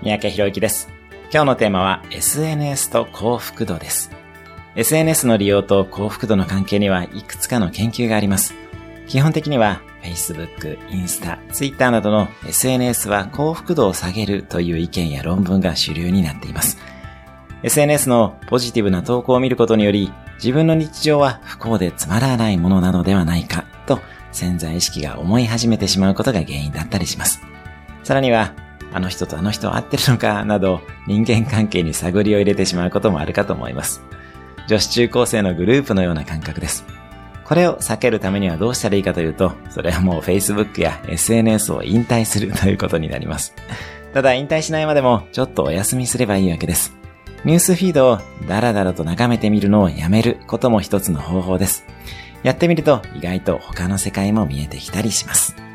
三宅博之です。今日のテーマは SNS と幸福度です。SNS の利用と幸福度の関係にはいくつかの研究があります。基本的には Facebook、インスタ、Twitter などの SNS は幸福度を下げるという意見や論文が主流になっています。SNS のポジティブな投稿を見ることにより、自分の日常は不幸でつまらないものなのではないかと潜在意識が思い始めてしまうことが原因だったりします。さらには、あの人とあの人合ってるのかなど人間関係に探りを入れてしまうこともあるかと思います。女子中高生のグループのような感覚です。これを避けるためにはどうしたらいいかというと、それはもう Facebook や SNS を引退するということになります。ただ引退しないまでもちょっとお休みすればいいわけです。ニュースフィードをダラダラと眺めてみるのをやめることも一つの方法です。やってみると意外と他の世界も見えてきたりします。